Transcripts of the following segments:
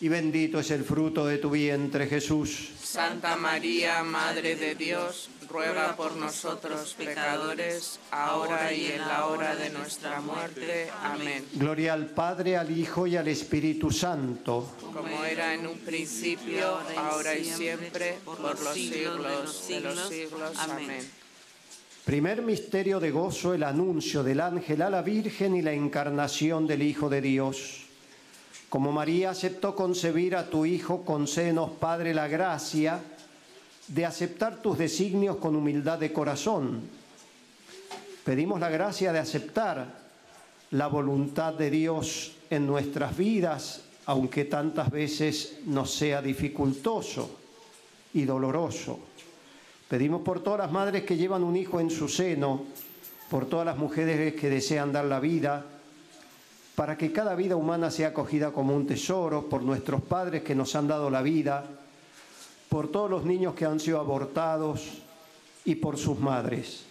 y bendito es el fruto de tu vientre, Jesús. Santa María, Madre de Dios, ruega por nosotros pecadores, ahora y en la hora de nuestra muerte. Amén. Gloria al Padre, al Hijo y al Espíritu Santo. Como era en un principio, ahora y siempre, por los siglos de los siglos. Amén. Primer misterio de gozo, el anuncio del ángel a la Virgen y la encarnación del Hijo de Dios. Como María aceptó concebir a tu Hijo, concédenos, Padre, la gracia de aceptar tus designios con humildad de corazón. Pedimos la gracia de aceptar la voluntad de Dios en nuestras vidas, aunque tantas veces nos sea dificultoso y doloroso. Pedimos por todas las madres que llevan un hijo en su seno, por todas las mujeres que desean dar la vida, para que cada vida humana sea acogida como un tesoro, por nuestros padres que nos han dado la vida, por todos los niños que han sido abortados y por sus madres.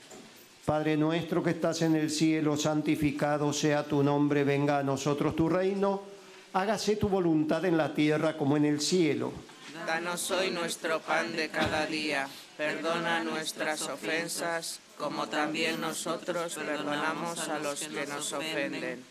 Padre nuestro que estás en el cielo, santificado sea tu nombre, venga a nosotros tu reino, hágase tu voluntad en la tierra como en el cielo. Danos hoy nuestro pan de cada día, perdona nuestras ofensas, como también nosotros perdonamos a los que nos ofenden.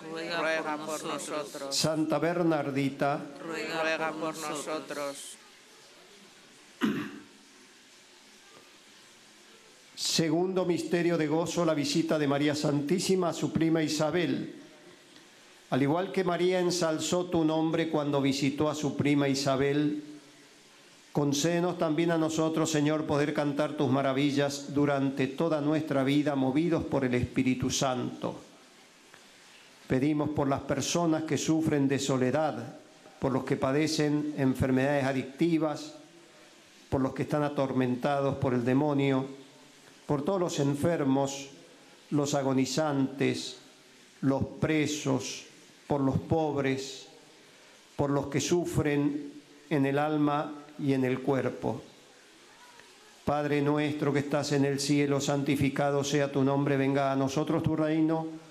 Ruega por nosotros. Santa Bernardita, Ruega por nosotros. Segundo misterio de gozo, la visita de María Santísima a su prima Isabel. Al igual que María ensalzó tu nombre cuando visitó a su prima Isabel, concédenos también a nosotros, Señor, poder cantar tus maravillas durante toda nuestra vida, movidos por el Espíritu Santo. Pedimos por las personas que sufren de soledad, por los que padecen enfermedades adictivas, por los que están atormentados por el demonio, por todos los enfermos, los agonizantes, los presos, por los pobres, por los que sufren en el alma y en el cuerpo. Padre nuestro que estás en el cielo, santificado sea tu nombre, venga a nosotros tu reino,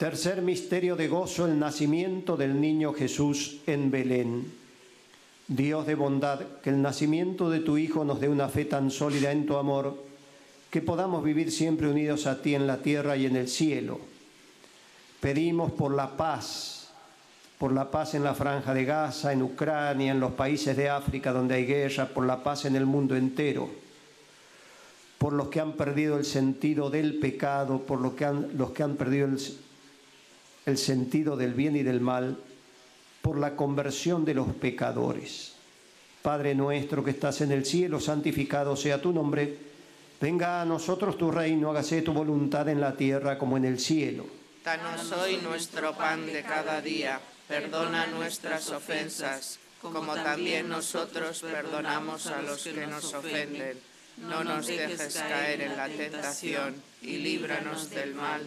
Tercer misterio de gozo, el nacimiento del niño Jesús en Belén. Dios de bondad, que el nacimiento de tu Hijo nos dé una fe tan sólida en tu amor, que podamos vivir siempre unidos a ti en la tierra y en el cielo. Pedimos por la paz, por la paz en la franja de Gaza, en Ucrania, en los países de África donde hay guerra, por la paz en el mundo entero, por los que han perdido el sentido del pecado, por los que han, los que han perdido el, el sentido del bien y del mal, por la conversión de los pecadores. Padre nuestro que estás en el cielo, santificado sea tu nombre. Venga a nosotros tu reino, hágase tu voluntad en la tierra como en el cielo. Danos hoy nuestro pan de cada día. Perdona nuestras ofensas, como también nosotros perdonamos a los que nos ofenden. No nos dejes caer en la tentación y líbranos del mal.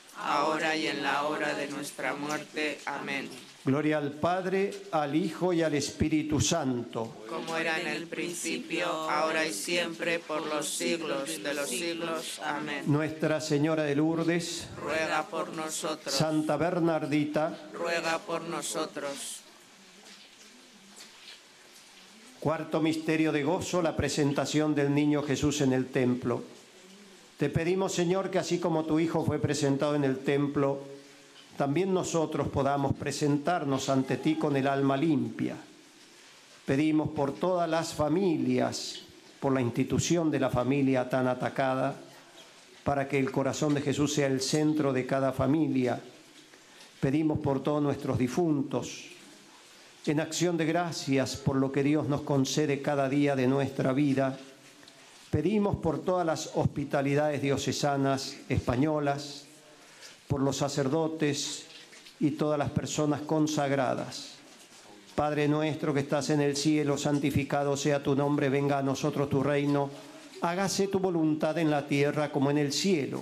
ahora y en la hora de nuestra muerte. Amén. Gloria al Padre, al Hijo y al Espíritu Santo. Como era en el principio, ahora y siempre, por los siglos de los siglos. Amén. Nuestra Señora de Lourdes, ruega por nosotros. Santa Bernardita, ruega por nosotros. Cuarto misterio de gozo, la presentación del niño Jesús en el templo. Te pedimos, Señor, que así como tu Hijo fue presentado en el templo, también nosotros podamos presentarnos ante ti con el alma limpia. Pedimos por todas las familias, por la institución de la familia tan atacada, para que el corazón de Jesús sea el centro de cada familia. Pedimos por todos nuestros difuntos, en acción de gracias por lo que Dios nos concede cada día de nuestra vida Pedimos por todas las hospitalidades diocesanas españolas, por los sacerdotes y todas las personas consagradas. Padre nuestro que estás en el cielo, santificado sea tu nombre, venga a nosotros tu reino, hágase tu voluntad en la tierra como en el cielo.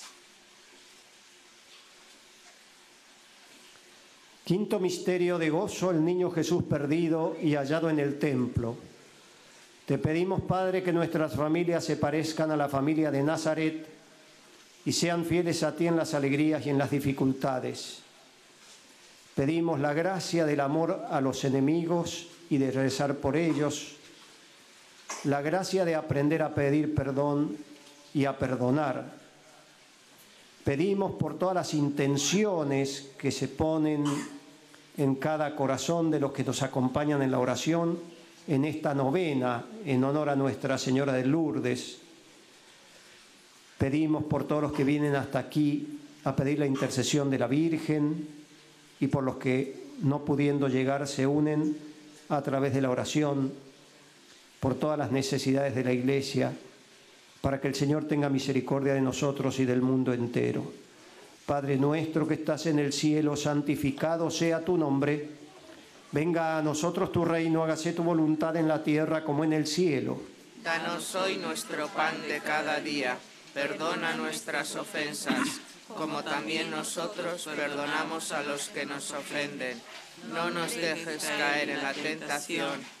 Quinto misterio de gozo, el niño Jesús perdido y hallado en el templo. Te pedimos, Padre, que nuestras familias se parezcan a la familia de Nazaret y sean fieles a ti en las alegrías y en las dificultades. Pedimos la gracia del amor a los enemigos y de rezar por ellos, la gracia de aprender a pedir perdón y a perdonar. Pedimos por todas las intenciones que se ponen en cada corazón de los que nos acompañan en la oración, en esta novena en honor a Nuestra Señora de Lourdes. Pedimos por todos los que vienen hasta aquí a pedir la intercesión de la Virgen y por los que no pudiendo llegar se unen a través de la oración, por todas las necesidades de la Iglesia, para que el Señor tenga misericordia de nosotros y del mundo entero. Padre nuestro que estás en el cielo, santificado sea tu nombre. Venga a nosotros tu reino, hágase tu voluntad en la tierra como en el cielo. Danos hoy nuestro pan de cada día. Perdona nuestras ofensas, como también nosotros perdonamos a los que nos ofenden. No nos dejes caer en la tentación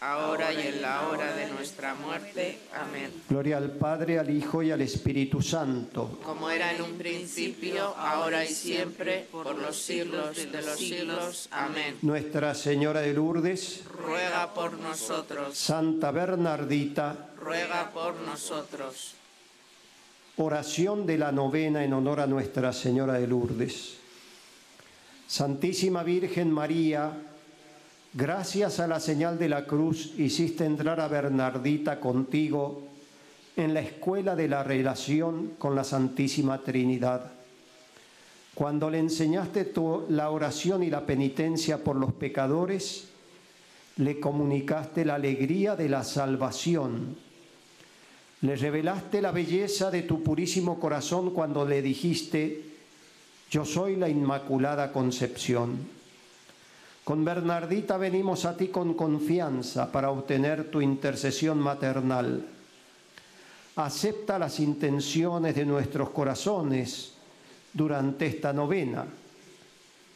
ahora y en la hora de nuestra muerte. Amén. Gloria al Padre, al Hijo y al Espíritu Santo. Como era en un principio, ahora y siempre, por los siglos de los siglos. Amén. Nuestra Señora de Lourdes, Ruega por nosotros, Santa Bernardita, ruega por nosotros. oración de la novena en honor a Nuestra Señora de Lourdes. Santísima Virgen María, gracias a la señal de la cruz hiciste entrar a Bernardita contigo en la escuela de la relación con la Santísima Trinidad. Cuando le enseñaste la oración y la penitencia por los pecadores, le comunicaste la alegría de la salvación. Le revelaste la belleza de tu purísimo corazón cuando le dijiste, yo soy la Inmaculada Concepción. Con Bernardita venimos a ti con confianza para obtener tu intercesión maternal. Acepta las intenciones de nuestros corazones durante esta novena.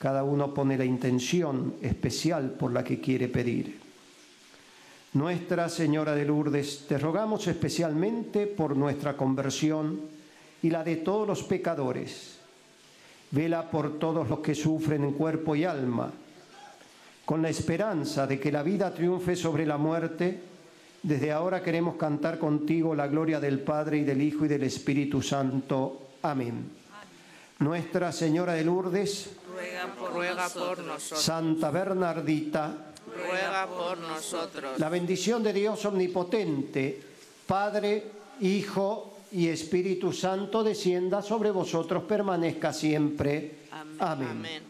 Cada uno pone la intención especial por la que quiere pedir. Nuestra Señora de Lourdes, te rogamos especialmente por nuestra conversión y la de todos los pecadores. Vela por todos los que sufren en cuerpo y alma, con la esperanza de que la vida triunfe sobre la muerte. Desde ahora queremos cantar contigo la gloria del Padre y del Hijo y del Espíritu Santo. Amén. Nuestra Señora de Lourdes, Ruega por, ruega por nosotros. Santa Bernardita, Ruega por nosotros. La bendición de Dios omnipotente, Padre, Hijo y Espíritu Santo, descienda sobre vosotros, permanezca siempre. Amén. Amén.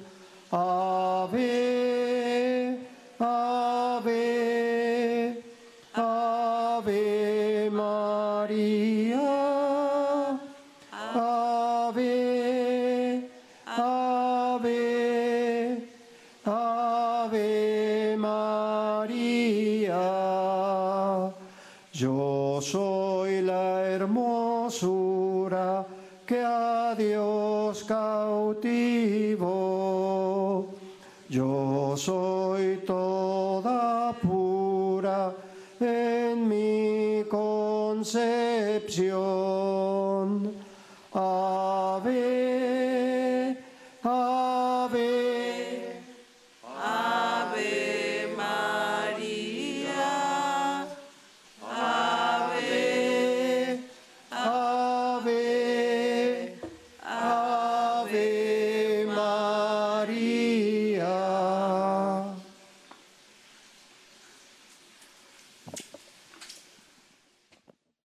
Ave,